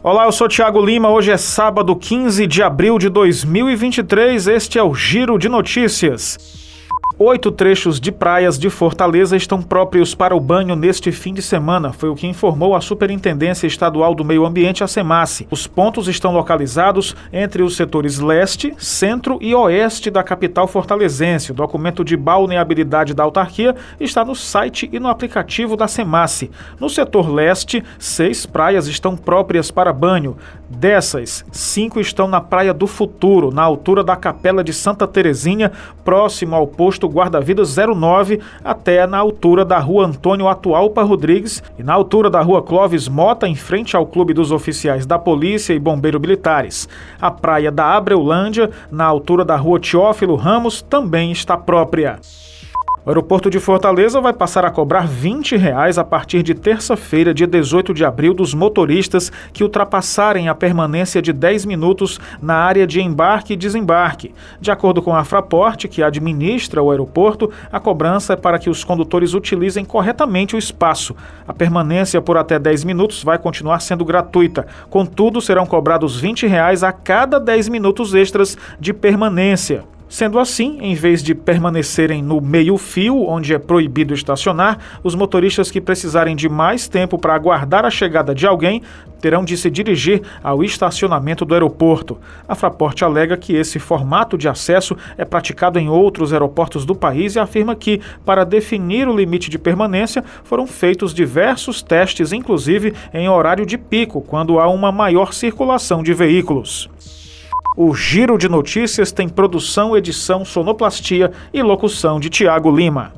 Olá, eu sou Tiago Lima. Hoje é sábado 15 de abril de 2023. Este é o Giro de Notícias. Oito trechos de praias de Fortaleza estão próprios para o banho neste fim de semana, foi o que informou a Superintendência Estadual do Meio Ambiente, a SEMASSE. Os pontos estão localizados entre os setores leste, centro e oeste da capital fortalezense. O documento de balneabilidade da autarquia está no site e no aplicativo da SEMASSE. No setor leste, seis praias estão próprias para banho. Dessas, cinco estão na Praia do Futuro, na altura da Capela de Santa Terezinha, próximo ao posto guarda-vidas 09 até na altura da rua Antônio Atualpa Rodrigues e na altura da rua Clóvis Mota, em frente ao Clube dos Oficiais da Polícia e Bombeiro Militares. A praia da Abreulândia, na altura da rua Teófilo Ramos, também está própria. O aeroporto de Fortaleza vai passar a cobrar 20 reais a partir de terça-feira, dia 18 de abril, dos motoristas que ultrapassarem a permanência de 10 minutos na área de embarque e desembarque. De acordo com a Fraporte, que administra o aeroporto, a cobrança é para que os condutores utilizem corretamente o espaço. A permanência por até 10 minutos vai continuar sendo gratuita. Contudo, serão cobrados 20 reais a cada 10 minutos extras de permanência. Sendo assim, em vez de permanecerem no meio-fio, onde é proibido estacionar, os motoristas que precisarem de mais tempo para aguardar a chegada de alguém terão de se dirigir ao estacionamento do aeroporto. A Fraport alega que esse formato de acesso é praticado em outros aeroportos do país e afirma que, para definir o limite de permanência, foram feitos diversos testes, inclusive em horário de pico, quando há uma maior circulação de veículos. O Giro de Notícias tem produção, edição, sonoplastia e locução de Tiago Lima.